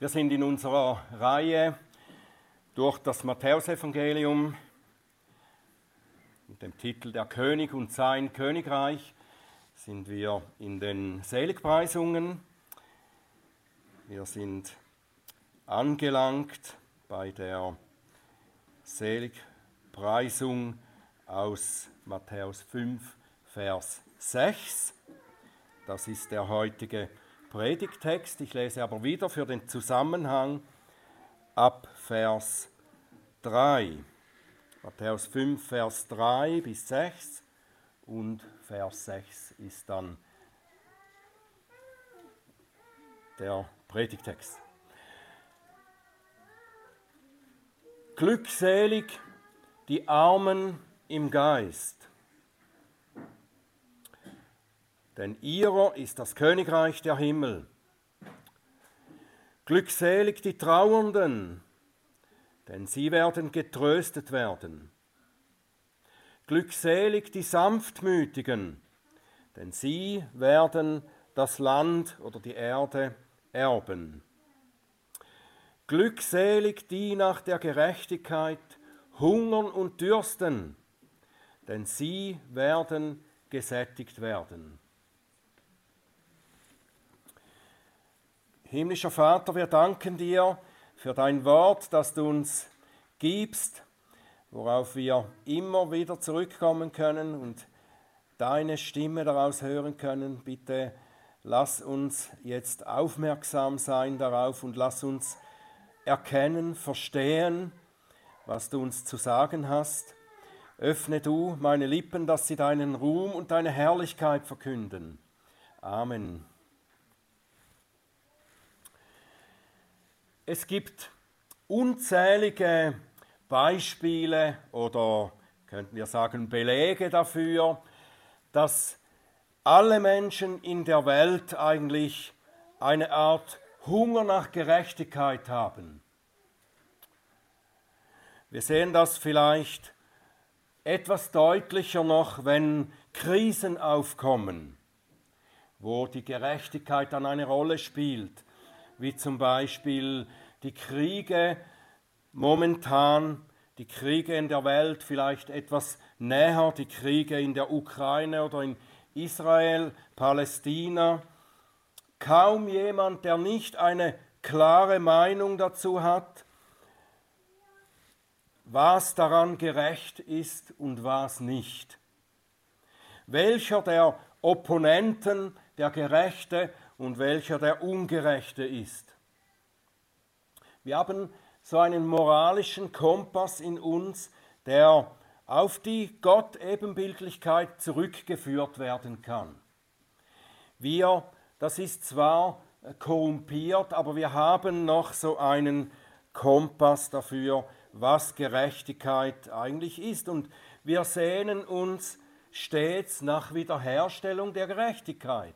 Wir sind in unserer Reihe durch das Matthäusevangelium mit dem Titel Der König und sein Königreich sind wir in den Seligpreisungen. Wir sind angelangt bei der Seligpreisung aus Matthäus 5, Vers 6. Das ist der heutige Predigtext. Ich lese aber wieder für den Zusammenhang ab Vers 3. Matthäus 5, Vers 3 bis 6 und Vers 6 ist dann der Predigtext. Glückselig die Armen im Geist denn ihrer ist das Königreich der Himmel. Glückselig die Trauernden, denn sie werden getröstet werden. Glückselig die Sanftmütigen, denn sie werden das Land oder die Erde erben. Glückselig die nach der Gerechtigkeit hungern und dürsten, denn sie werden gesättigt werden. Himmlischer Vater, wir danken dir für dein Wort, das du uns gibst, worauf wir immer wieder zurückkommen können und deine Stimme daraus hören können. Bitte lass uns jetzt aufmerksam sein darauf und lass uns erkennen, verstehen, was du uns zu sagen hast. Öffne du meine Lippen, dass sie deinen Ruhm und deine Herrlichkeit verkünden. Amen. Es gibt unzählige Beispiele oder könnten wir sagen Belege dafür, dass alle Menschen in der Welt eigentlich eine Art Hunger nach Gerechtigkeit haben. Wir sehen das vielleicht etwas deutlicher noch, wenn Krisen aufkommen, wo die Gerechtigkeit dann eine Rolle spielt wie zum Beispiel die Kriege momentan, die Kriege in der Welt vielleicht etwas näher, die Kriege in der Ukraine oder in Israel, Palästina. Kaum jemand, der nicht eine klare Meinung dazu hat, was daran gerecht ist und was nicht. Welcher der Opponenten, der Gerechte und welcher der Ungerechte ist. Wir haben so einen moralischen Kompass in uns, der auf die Gott-Ebenbildlichkeit zurückgeführt werden kann. Wir, das ist zwar korrumpiert, aber wir haben noch so einen Kompass dafür, was Gerechtigkeit eigentlich ist. Und wir sehnen uns stets nach Wiederherstellung der Gerechtigkeit.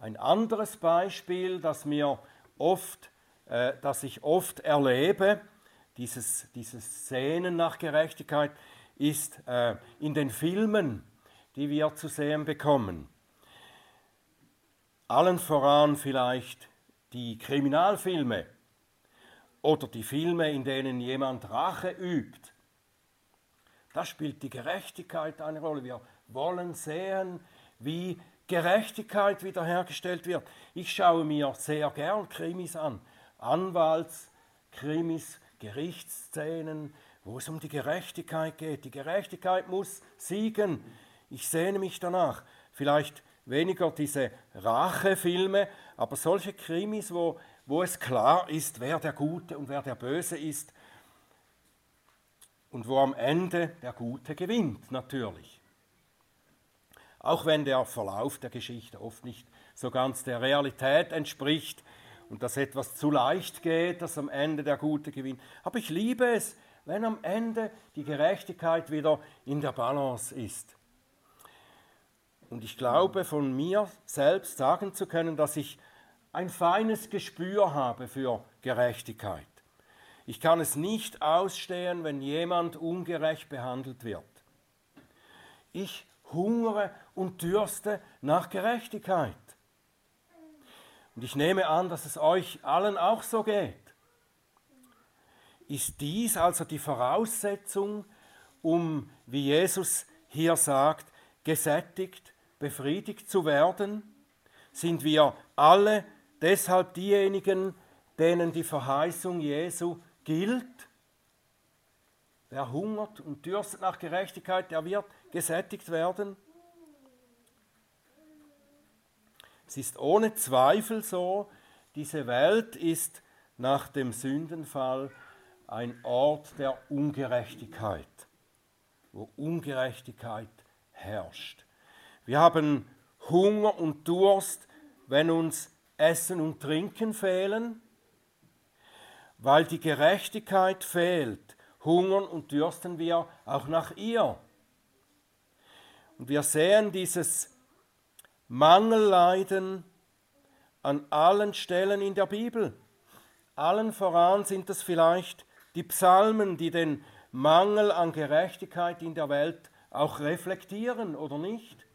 Ein anderes Beispiel, das mir oft, äh, das ich oft erlebe, dieses, dieses Sehnen nach Gerechtigkeit, ist äh, in den Filmen, die wir zu sehen bekommen. Allen voran vielleicht die Kriminalfilme oder die Filme, in denen jemand Rache übt. Da spielt die Gerechtigkeit eine Rolle. Wir wollen sehen, wie Gerechtigkeit wiederhergestellt wird. Ich schaue mir sehr gern Krimis an. Anwaltskrimis, Gerichtsszenen, wo es um die Gerechtigkeit geht. Die Gerechtigkeit muss siegen. Ich sehne mich danach. Vielleicht weniger diese Rachefilme, aber solche Krimis, wo, wo es klar ist, wer der Gute und wer der Böse ist und wo am Ende der Gute gewinnt, natürlich auch wenn der Verlauf der Geschichte oft nicht so ganz der Realität entspricht und das etwas zu leicht geht, dass am Ende der Gute gewinnt. Aber ich liebe es, wenn am Ende die Gerechtigkeit wieder in der Balance ist. Und ich glaube von mir selbst sagen zu können, dass ich ein feines Gespür habe für Gerechtigkeit. Ich kann es nicht ausstehen, wenn jemand ungerecht behandelt wird. Ich hungere und dürste nach Gerechtigkeit. und ich nehme an, dass es euch allen auch so geht, ist dies also die Voraussetzung, um, wie Jesus hier sagt, gesättigt, befriedigt zu werden? Sind wir alle deshalb diejenigen, denen die Verheißung Jesu gilt? Wer hungert und dürstet nach Gerechtigkeit, der wird gesättigt werden. Es ist ohne Zweifel so, diese Welt ist nach dem Sündenfall ein Ort der Ungerechtigkeit, wo Ungerechtigkeit herrscht. Wir haben Hunger und Durst, wenn uns Essen und Trinken fehlen, weil die Gerechtigkeit fehlt, hungern und dürsten wir auch nach ihr. Und wir sehen dieses Mangelleiden an allen Stellen in der Bibel. Allen voran sind es vielleicht die Psalmen, die den Mangel an Gerechtigkeit in der Welt auch reflektieren, oder nicht?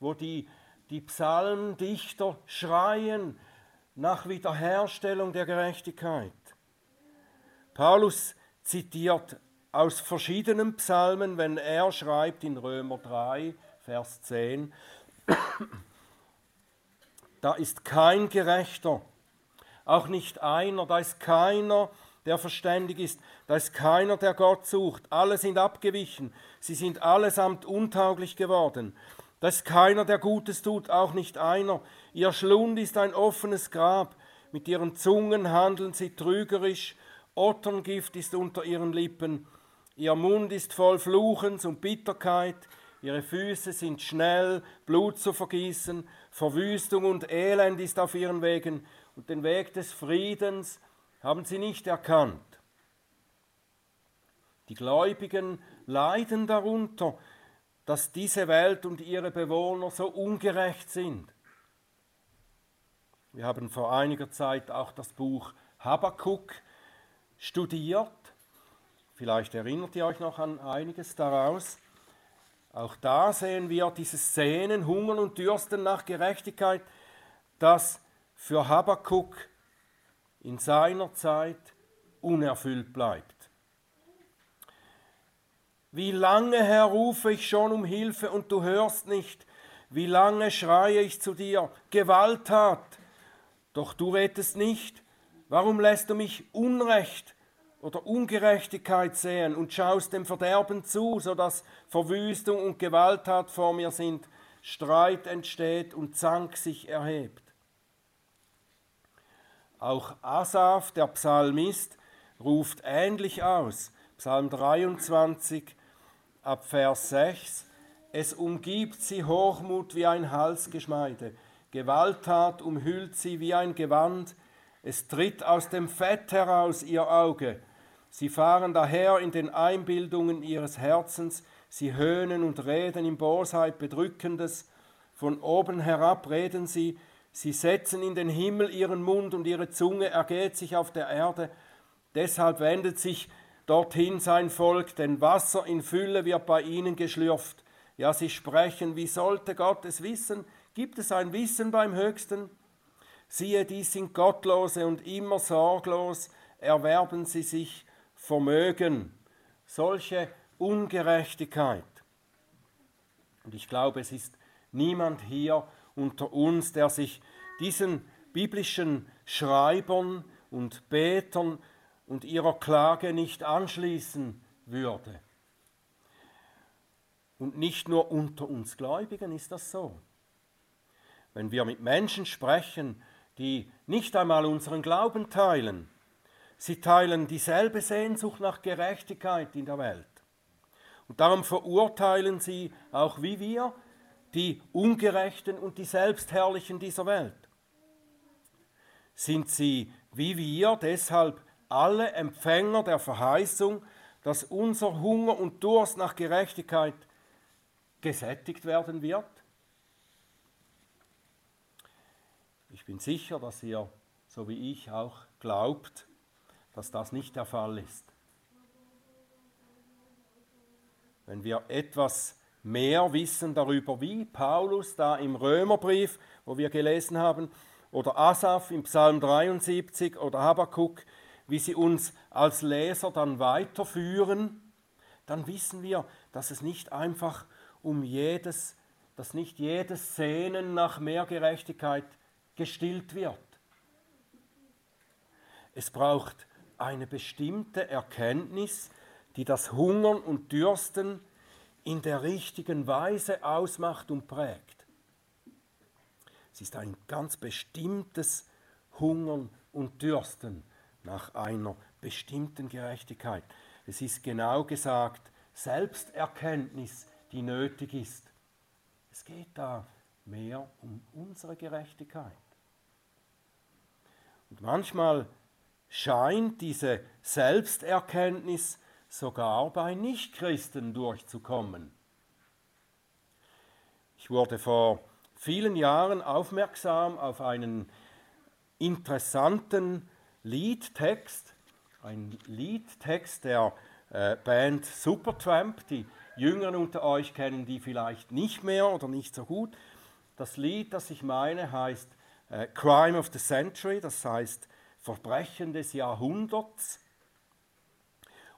Wo die, die Psalmdichter schreien nach Wiederherstellung der Gerechtigkeit. Paulus zitiert aus verschiedenen Psalmen, wenn er schreibt in Römer 3, Vers 10, da ist kein Gerechter, auch nicht einer, da ist keiner, der verständig ist, da ist keiner, der Gott sucht, alle sind abgewichen, sie sind allesamt untauglich geworden, da ist keiner, der Gutes tut, auch nicht einer, ihr Schlund ist ein offenes Grab, mit ihren Zungen handeln sie trügerisch, Otterngift ist unter ihren Lippen, ihr Mund ist voll Fluchens und Bitterkeit, ihre Füße sind schnell, Blut zu vergießen, Verwüstung und Elend ist auf ihren Wegen, und den Weg des Friedens haben sie nicht erkannt. Die Gläubigen leiden darunter, dass diese Welt und ihre Bewohner so ungerecht sind. Wir haben vor einiger Zeit auch das Buch Habakkuk studiert. Vielleicht erinnert ihr euch noch an einiges daraus. Auch da sehen wir dieses Sehnen, Hungern und Dürsten nach Gerechtigkeit, das für Habakkuk in seiner Zeit unerfüllt bleibt. Wie lange, Herr, rufe ich schon um Hilfe und du hörst nicht? Wie lange schreie ich zu dir, Gewalttat, doch du rettest nicht? Warum lässt du mich Unrecht oder Ungerechtigkeit sehen und schaust dem Verderben zu, so dass Verwüstung und Gewalttat vor mir sind, Streit entsteht und Zank sich erhebt? Auch Asaf, der Psalmist, ruft ähnlich aus. Psalm 23 ab Vers 6. Es umgibt sie Hochmut wie ein Halsgeschmeide, Gewalttat umhüllt sie wie ein Gewand, es tritt aus dem Fett heraus ihr Auge. Sie fahren daher in den Einbildungen ihres Herzens, sie höhnen und reden in Bosheit Bedrückendes, von oben herab reden sie, sie setzen in den Himmel ihren Mund und ihre Zunge ergeht sich auf der Erde. Deshalb wendet sich dorthin sein Volk, denn Wasser in Fülle wird bei ihnen geschlürft. Ja, sie sprechen, wie sollte Gott es wissen? Gibt es ein Wissen beim Höchsten? Siehe, dies sind Gottlose und immer sorglos erwerben sie sich Vermögen. Solche Ungerechtigkeit. Und ich glaube, es ist niemand hier unter uns, der sich diesen biblischen Schreibern und Betern und ihrer Klage nicht anschließen würde. Und nicht nur unter uns Gläubigen ist das so. Wenn wir mit Menschen sprechen, die nicht einmal unseren Glauben teilen. Sie teilen dieselbe Sehnsucht nach Gerechtigkeit in der Welt. Und darum verurteilen sie auch wie wir die Ungerechten und die Selbstherrlichen dieser Welt. Sind sie wie wir deshalb alle Empfänger der Verheißung, dass unser Hunger und Durst nach Gerechtigkeit gesättigt werden wird? Ich bin sicher, dass ihr, so wie ich, auch glaubt, dass das nicht der Fall ist. Wenn wir etwas mehr wissen darüber, wie Paulus da im Römerbrief, wo wir gelesen haben, oder Asaf im Psalm 73 oder Habakkuk, wie sie uns als Leser dann weiterführen, dann wissen wir, dass es nicht einfach um jedes, dass nicht jedes Sehnen nach mehr Gerechtigkeit gestillt wird. Es braucht eine bestimmte Erkenntnis, die das Hungern und Dürsten in der richtigen Weise ausmacht und prägt. Es ist ein ganz bestimmtes Hungern und Dürsten nach einer bestimmten Gerechtigkeit. Es ist genau gesagt Selbsterkenntnis, die nötig ist. Es geht da mehr um unsere Gerechtigkeit. Und manchmal scheint diese Selbsterkenntnis sogar bei Nichtchristen durchzukommen. Ich wurde vor vielen Jahren aufmerksam auf einen interessanten Liedtext, ein Liedtext der äh, Band Supertramp. Die Jüngeren unter euch kennen die vielleicht nicht mehr oder nicht so gut. Das Lied, das ich meine, heißt äh, Crime of the Century, das heißt Verbrechen des Jahrhunderts.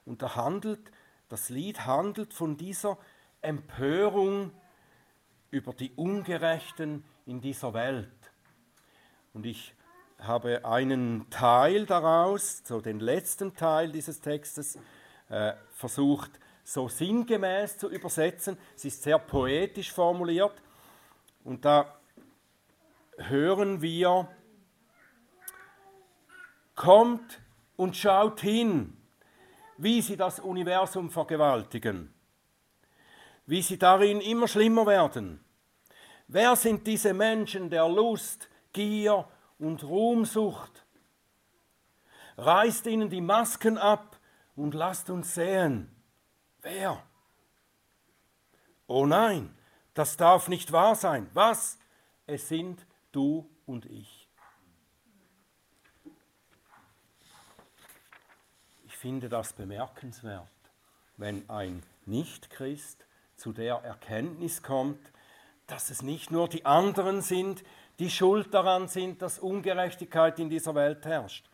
Und da handelt, das Lied handelt von dieser Empörung über die Ungerechten in dieser Welt. Und ich habe einen Teil daraus, so den letzten Teil dieses Textes, äh, versucht so sinngemäß zu übersetzen. Es ist sehr poetisch formuliert. Und da hören wir, kommt und schaut hin, wie sie das Universum vergewaltigen, wie sie darin immer schlimmer werden. Wer sind diese Menschen der Lust, Gier und Ruhmsucht? Reißt ihnen die Masken ab und lasst uns sehen. Wer? Oh nein, das darf nicht wahr sein. Was? Es sind du und ich. Finde das bemerkenswert, wenn ein Nichtchrist zu der Erkenntnis kommt, dass es nicht nur die anderen sind, die schuld daran sind, dass Ungerechtigkeit in dieser Welt herrscht,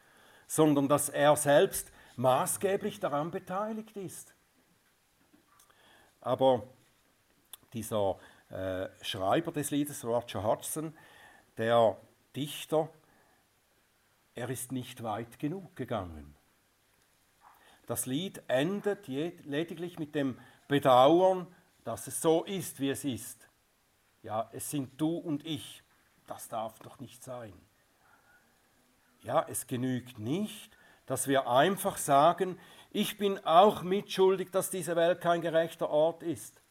sondern dass er selbst maßgeblich daran beteiligt ist. Aber dieser äh, Schreiber des Liedes, Roger Hodgson, der Dichter, er ist nicht weit genug gegangen. Das Lied endet lediglich mit dem Bedauern, dass es so ist, wie es ist. Ja, es sind du und ich. Das darf doch nicht sein. Ja, es genügt nicht, dass wir einfach sagen, ich bin auch mitschuldig, dass diese Welt kein gerechter Ort ist.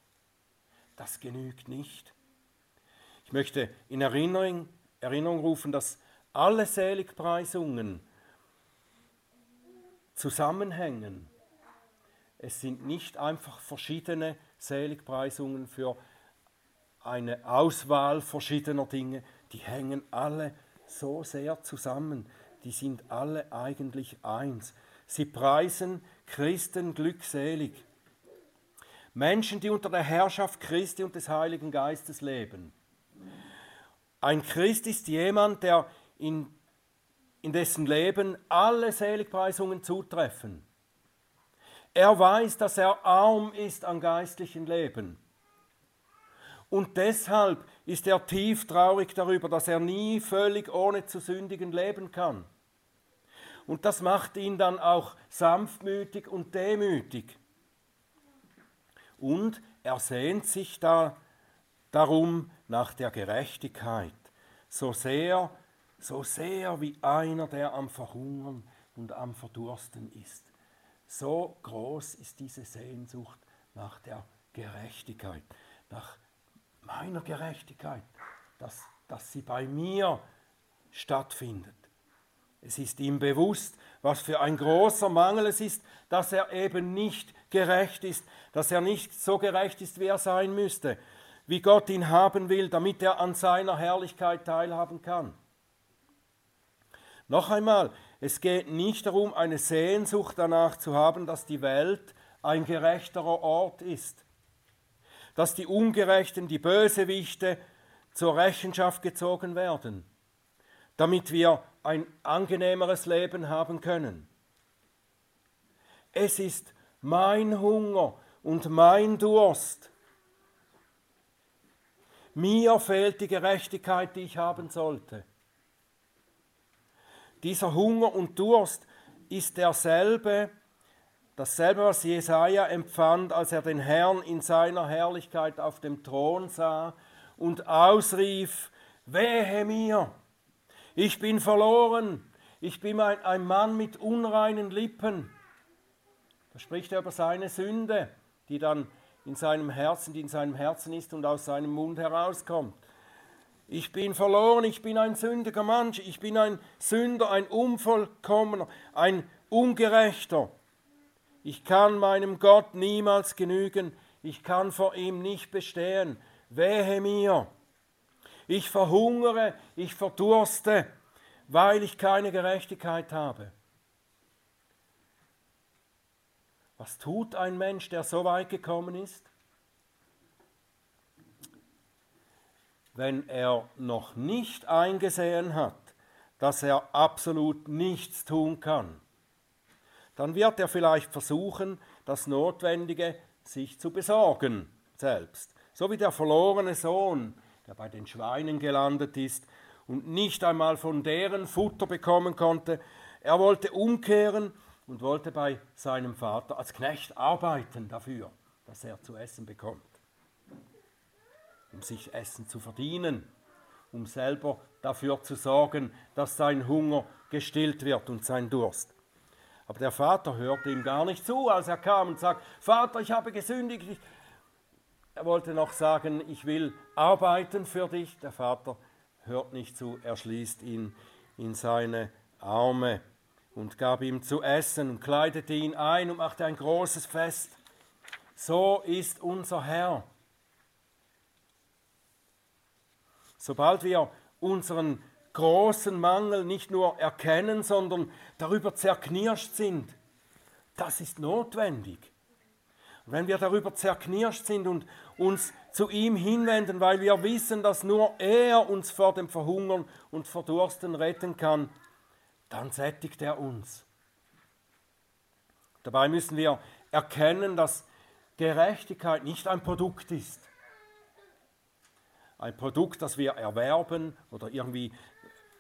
Das genügt nicht. Ich möchte in Erinnerung, Erinnerung rufen, dass alle Seligpreisungen zusammenhängen. Es sind nicht einfach verschiedene Seligpreisungen für eine Auswahl verschiedener Dinge, die hängen alle so sehr zusammen, die sind alle eigentlich eins. Sie preisen Christen glückselig. Menschen, die unter der Herrschaft Christi und des Heiligen Geistes leben. Ein Christ ist jemand, der in in dessen Leben alle Seligpreisungen zutreffen. Er weiß, dass er arm ist an geistlichen Leben. Und deshalb ist er tief traurig darüber, dass er nie völlig ohne zu sündigen leben kann. Und das macht ihn dann auch sanftmütig und demütig. Und er sehnt sich da darum nach der Gerechtigkeit, so sehr so sehr wie einer, der am Verhungern und am Verdursten ist. So groß ist diese Sehnsucht nach der Gerechtigkeit, nach meiner Gerechtigkeit, dass, dass sie bei mir stattfindet. Es ist ihm bewusst, was für ein großer Mangel es ist, dass er eben nicht gerecht ist, dass er nicht so gerecht ist, wie er sein müsste, wie Gott ihn haben will, damit er an seiner Herrlichkeit teilhaben kann. Noch einmal, es geht nicht darum, eine Sehnsucht danach zu haben, dass die Welt ein gerechterer Ort ist, dass die Ungerechten, die Bösewichte zur Rechenschaft gezogen werden. damit wir ein angenehmeres Leben haben können. Es ist mein Hunger und mein Durst. Mir fehlt die Gerechtigkeit, die ich haben sollte. Dieser Hunger und Durst ist derselbe, dasselbe, was Jesaja empfand, als er den Herrn in seiner Herrlichkeit auf dem Thron sah und ausrief: Wehe mir! Ich bin verloren! Ich bin ein, ein Mann mit unreinen Lippen. Da spricht er über seine Sünde, die dann in seinem Herzen, die in seinem Herzen ist und aus seinem Mund herauskommt. Ich bin verloren, ich bin ein sündiger Mensch, ich bin ein Sünder, ein Unvollkommener, ein Ungerechter. Ich kann meinem Gott niemals genügen, ich kann vor ihm nicht bestehen. Wehe mir! Ich verhungere, ich verdurste, weil ich keine Gerechtigkeit habe. Was tut ein Mensch, der so weit gekommen ist? Wenn er noch nicht eingesehen hat, dass er absolut nichts tun kann, dann wird er vielleicht versuchen, das Notwendige sich zu besorgen selbst. So wie der verlorene Sohn, der bei den Schweinen gelandet ist und nicht einmal von deren Futter bekommen konnte. Er wollte umkehren und wollte bei seinem Vater als Knecht arbeiten dafür, dass er zu essen bekommt, um sich Essen zu verdienen, um selber dafür zu sorgen, dass sein Hunger gestillt wird und sein Durst. Aber der Vater hörte ihm gar nicht zu, als er kam und sagte, Vater, ich habe gesündigt. Er wollte noch sagen, ich will arbeiten für dich. Der Vater hört nicht zu, er schließt ihn in seine Arme und gab ihm zu essen und kleidete ihn ein und machte ein großes Fest. So ist unser Herr. Sobald wir unseren großen Mangel nicht nur erkennen, sondern darüber zerknirscht sind, das ist notwendig. Wenn wir darüber zerknirscht sind und uns zu ihm hinwenden, weil wir wissen, dass nur er uns vor dem Verhungern und Verdursten retten kann, dann sättigt er uns. Dabei müssen wir erkennen, dass Gerechtigkeit nicht ein Produkt ist. Ein Produkt, das wir erwerben oder irgendwie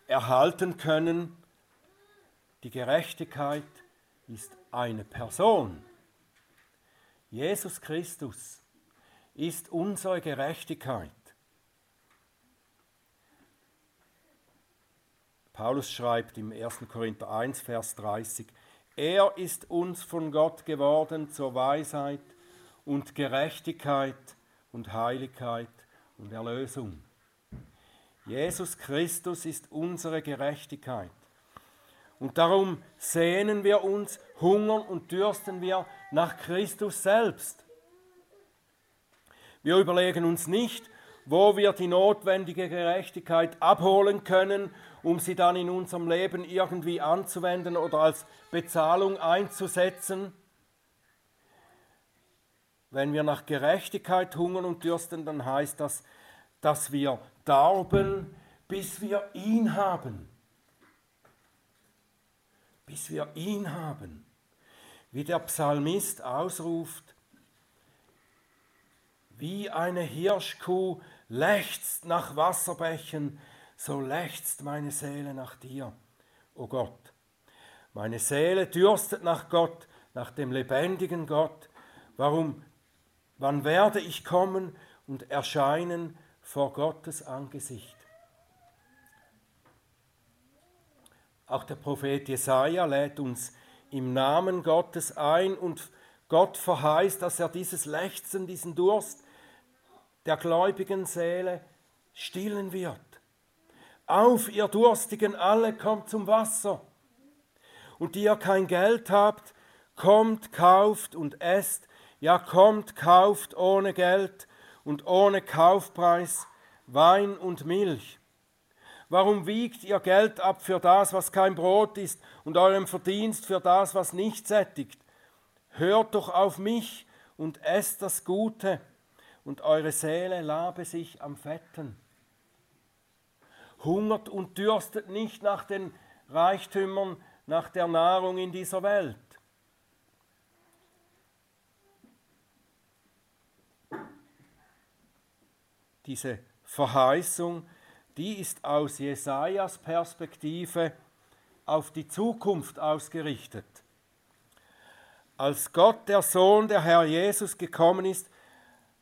erhalten können. Die Gerechtigkeit ist eine Person. Jesus Christus ist unsere Gerechtigkeit. Paulus schreibt im 1. Korinther 1, Vers 30, er ist uns von Gott geworden zur Weisheit und Gerechtigkeit und Heiligkeit und Erlösung. Jesus Christus ist unsere Gerechtigkeit. Und darum sehnen wir uns, hungern und dürsten wir nach Christus selbst. Wir überlegen uns nicht, wo wir die notwendige Gerechtigkeit abholen können um sie dann in unserem Leben irgendwie anzuwenden oder als Bezahlung einzusetzen. Wenn wir nach Gerechtigkeit hungern und dürsten, dann heißt das, dass wir darben, bis wir ihn haben. Bis wir ihn haben. Wie der Psalmist ausruft, wie eine Hirschkuh lechzt nach Wasserbächen, so lechzt meine Seele nach dir, o oh Gott. Meine Seele dürstet nach Gott, nach dem lebendigen Gott. Warum, wann werde ich kommen und erscheinen vor Gottes Angesicht? Auch der Prophet Jesaja lädt uns im Namen Gottes ein und Gott verheißt, dass er dieses Lechzen, diesen Durst der gläubigen Seele stillen wird. Auf, ihr Durstigen alle, kommt zum Wasser. Und die ihr kein Geld habt, kommt, kauft und esst. Ja, kommt, kauft ohne Geld und ohne Kaufpreis Wein und Milch. Warum wiegt ihr Geld ab für das, was kein Brot ist, und eurem Verdienst für das, was nicht sättigt? Hört doch auf mich und esst das Gute, und eure Seele labe sich am Fetten. hungert und dürstet nicht nach den Reichtümern, nach der Nahrung in dieser Welt. Diese Verheißung, die ist aus Jesajas Perspektive auf die Zukunft ausgerichtet. Als Gott, der Sohn, der Herr Jesus gekommen ist,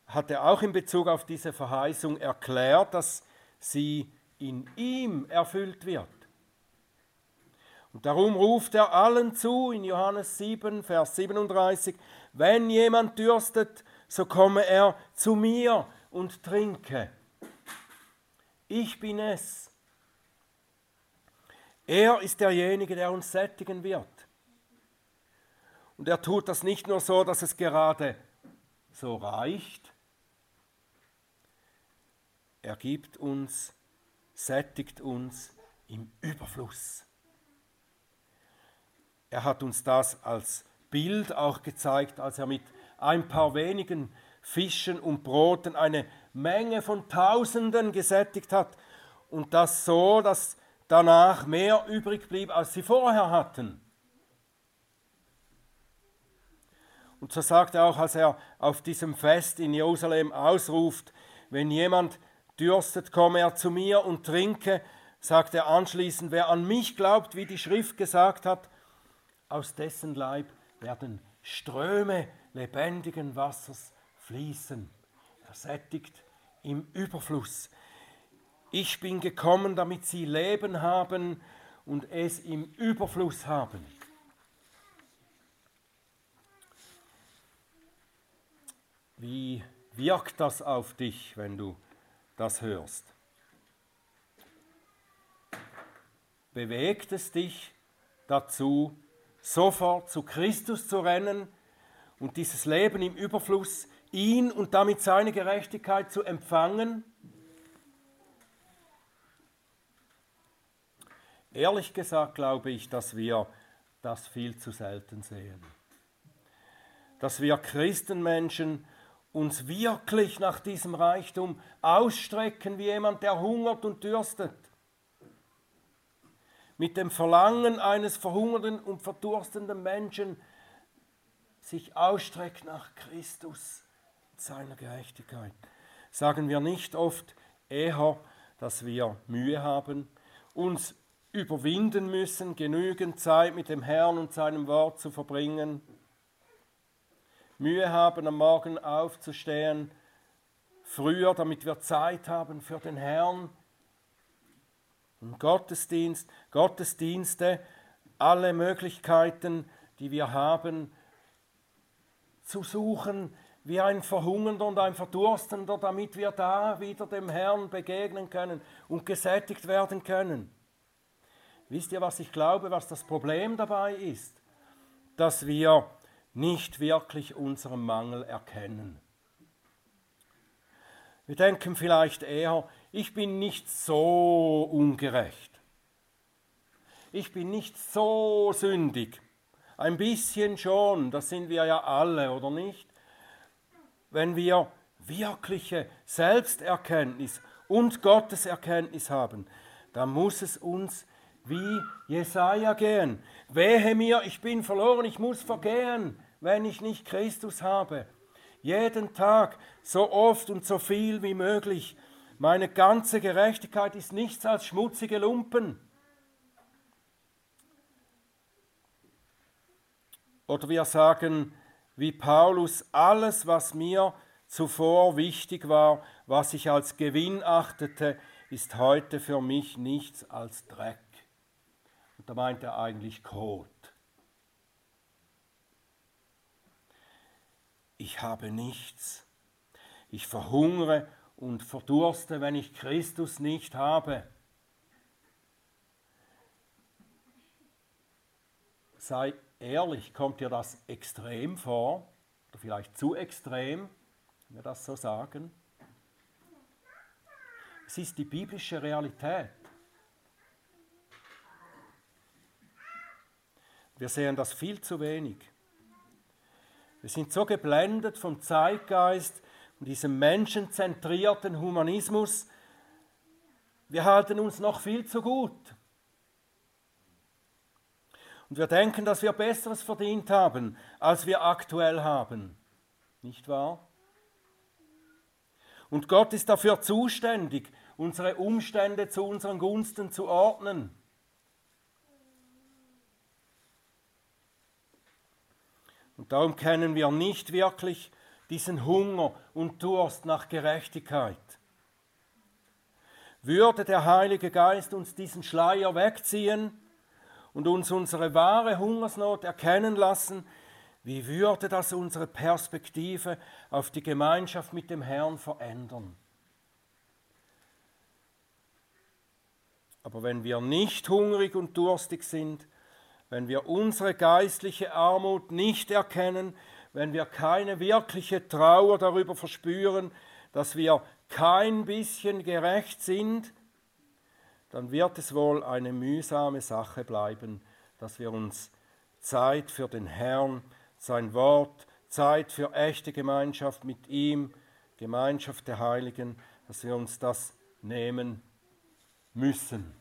hat er auch in Bezug auf diese Verheißung erklärt, dass sie in ihm erfüllt wird. Und darum ruft er allen zu in Johannes 7, Vers 37, wenn jemand dürstet, so komme er zu mir und trinke. Ich bin es. Er ist derjenige, der uns sättigen wird. Und er tut das nicht nur so, dass es gerade so reicht. Er gibt uns, sättigt uns im Überfluss. Er hat uns das als Bild auch gezeigt, als er mit ein paar wenigen Fischen und Broten eine Menge von Tausenden gesättigt hat und das so, dass danach mehr übrig blieb, als sie vorher hatten. Und so sagt er auch, als er auf diesem Fest in Jerusalem ausruft, wenn jemand dürstet, komme er zu mir und trinke, sagt er anschließend, wer an mich glaubt, wie die Schrift gesagt hat, aus dessen Leib werden Ströme lebendigen Wassers fließen. Er sättigt im Überfluss. Ich bin gekommen, damit sie Leben haben und es im Überfluss haben. Wie wirkt das auf dich, wenn du das hörst? Bewegt es dich dazu, sofort zu Christus zu rennen und dieses Leben im Überfluss, ihn und damit seine Gerechtigkeit zu empfangen? Ehrlich gesagt glaube ich, dass wir das viel zu selten sehen. Dass wir Christenmenschen uns wirklich nach diesem Reichtum ausstrecken wie jemand, der hungert und dürstet. Mit dem Verlangen eines verhungernden und verdurstenden Menschen sich ausstreckt nach Christus seiner Gerechtigkeit. Sagen wir nicht oft eher, dass wir Mühe haben, uns überwinden müssen, genügend Zeit mit dem Herrn und seinem Wort zu verbringen, Mühe haben, am Morgen aufzustehen, früher, damit wir Zeit haben für den Herrn. Und Gottesdienst, Gottesdienste, alle Möglichkeiten, die wir haben, zu suchen wie ein Verhungernder und ein Verdurstender, damit wir da wieder dem Herrn begegnen können und gesättigt werden können. Wisst ihr, was ich glaube, was das Problem dabei ist? Dass wir nicht wirklich unseren Mangel erkennen. Wir denken vielleicht eher, ich bin nicht so ungerecht. Ich bin nicht so sündig. Ein bisschen schon, das sind wir ja alle, oder nicht? Wenn wir wirkliche Selbsterkenntnis und Gotteserkenntnis haben, dann muss es uns wie Jesaja gehen. Wehe mir, ich bin verloren, ich muss vergehen, wenn ich nicht Christus habe. Jeden Tag, so oft und so viel wie möglich. Meine ganze Gerechtigkeit ist nichts als schmutzige Lumpen. Oder wir sagen, wie Paulus, alles, was mir zuvor wichtig war, was ich als Gewinn achtete, ist heute für mich nichts als Dreck. Und da meint er eigentlich Kot. Ich habe nichts. Ich verhungere und verdurste, wenn ich Christus nicht habe. Sei ehrlich, kommt dir das extrem vor? Oder vielleicht zu extrem, wenn wir das so sagen? Es ist die biblische Realität. Wir sehen das viel zu wenig. Wir sind so geblendet vom Zeitgeist und diesem menschenzentrierten Humanismus. Wir halten uns noch viel zu gut. Und wir denken, dass wir Besseres verdient haben, als wir aktuell haben. Nicht wahr? Und Gott ist dafür zuständig, unsere Umstände zu unseren Gunsten zu ordnen. Und darum kennen wir nicht wirklich diesen Hunger und Durst nach Gerechtigkeit. Würde der Heilige Geist uns diesen Schleier wegziehen und uns unsere wahre Hungersnot erkennen lassen, wie würde das unsere Perspektive auf die Gemeinschaft mit dem Herrn verändern? Aber wenn wir nicht hungrig und durstig sind, wenn wir unsere geistliche Armut nicht erkennen, wenn wir keine wirkliche Trauer darüber verspüren, dass wir kein bisschen gerecht sind, dann wird es wohl eine mühsame Sache bleiben, dass wir uns Zeit für den Herrn sein Wort, Zeit für echte Gemeinschaft mit ihm, Gemeinschaft der Heiligen, dass wir uns das nehmen müssen,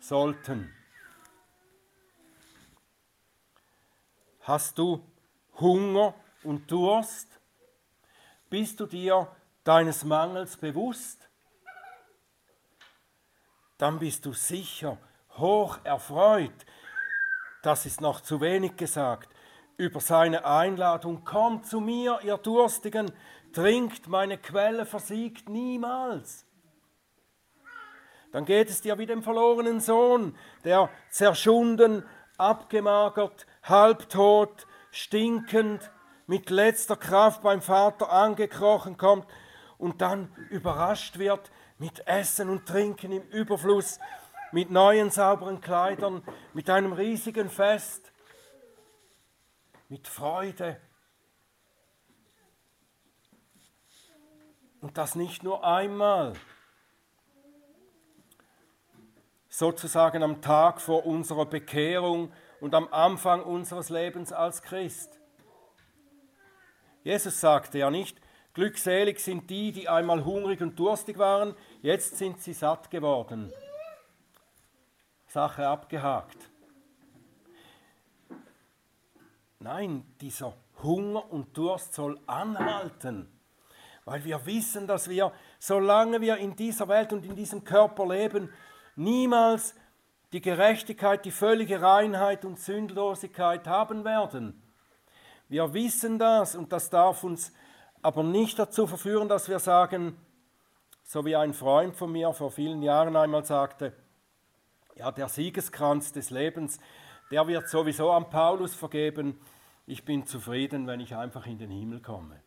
sollten. Hast du Hunger und Durst? Bist du dir deines Mangels bewusst? Dann bist du sicher hoch erfreut. Das ist noch zu wenig gesagt über seine Einladung, kommt zu mir, ihr Durstigen, trinkt, meine Quelle versiegt niemals. Dann geht es dir wie dem verlorenen Sohn, der zerschunden, abgemagert, halbtot, stinkend, mit letzter Kraft beim Vater angekrochen kommt und dann überrascht wird mit Essen und Trinken im Überfluss, mit neuen sauberen Kleidern, mit einem riesigen Fest mit Freude. Und das nicht nur einmal, sozusagen am Tag vor unserer Bekehrung und am Anfang unseres Lebens als Christ. Jesus sagte ja nicht, glückselig sind die, die einmal hungrig und durstig waren, jetzt sind sie satt geworden. Sache abgehakt. Nein, dieser Hunger und Durst soll anhalten, weil wir wissen, dass wir, solange wir in dieser Welt und in diesem Körper leben, niemals die Gerechtigkeit, die völlige Reinheit und Sündlosigkeit haben werden. Wir wissen das und das darf uns aber nicht dazu verführen, dass wir sagen, so wie ein Freund von mir vor vielen Jahren einmal sagte, ja, der Siegeskranz des Lebens, der wird sowieso an Paulus vergeben. Ich bin zufrieden, wenn ich einfach in den Himmel komme.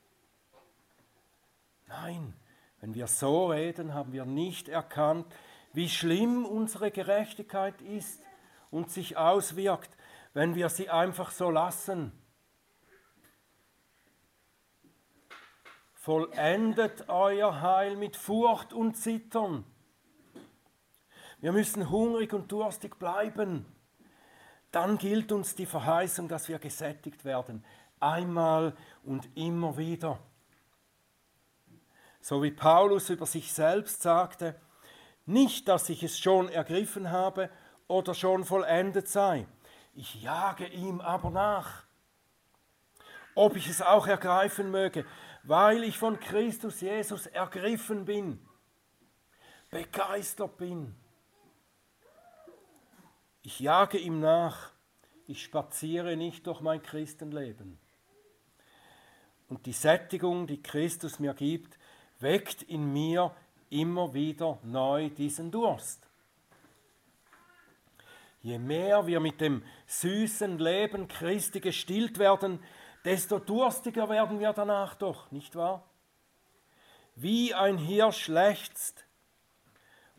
Nein, wenn wir so reden, haben wir nicht erkannt, wie schlimm unsere Gerechtigkeit ist und sich auswirkt, wenn wir sie einfach so lassen. Vollendet euer Heil mit Furcht und Zittern. Wir müssen hungrig und durstig bleiben dann gilt uns die Verheißung, dass wir gesättigt werden, einmal und immer wieder. So wie Paulus über sich selbst sagte, nicht, dass ich es schon ergriffen habe oder schon vollendet sei, ich jage ihm aber nach. Ob ich es auch ergreifen möge, weil ich von Christus Jesus ergriffen bin, begeistert bin. Ich jage ihm nach. Ich spaziere nicht durch mein Christenleben. Und die Sättigung, die Christus mir gibt, weckt in mir immer wieder neu diesen Durst. Je mehr wir mit dem süßen Leben Christi gestillt werden, desto durstiger werden wir danach doch, nicht wahr? Wie ein Hirsch lechzt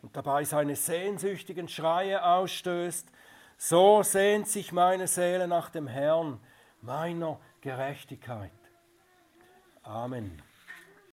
und dabei seine sehnsüchtigen Schreie ausstößt, so sehnt sich meine Seele nach dem Herrn, meiner Gerechtigkeit. Amen.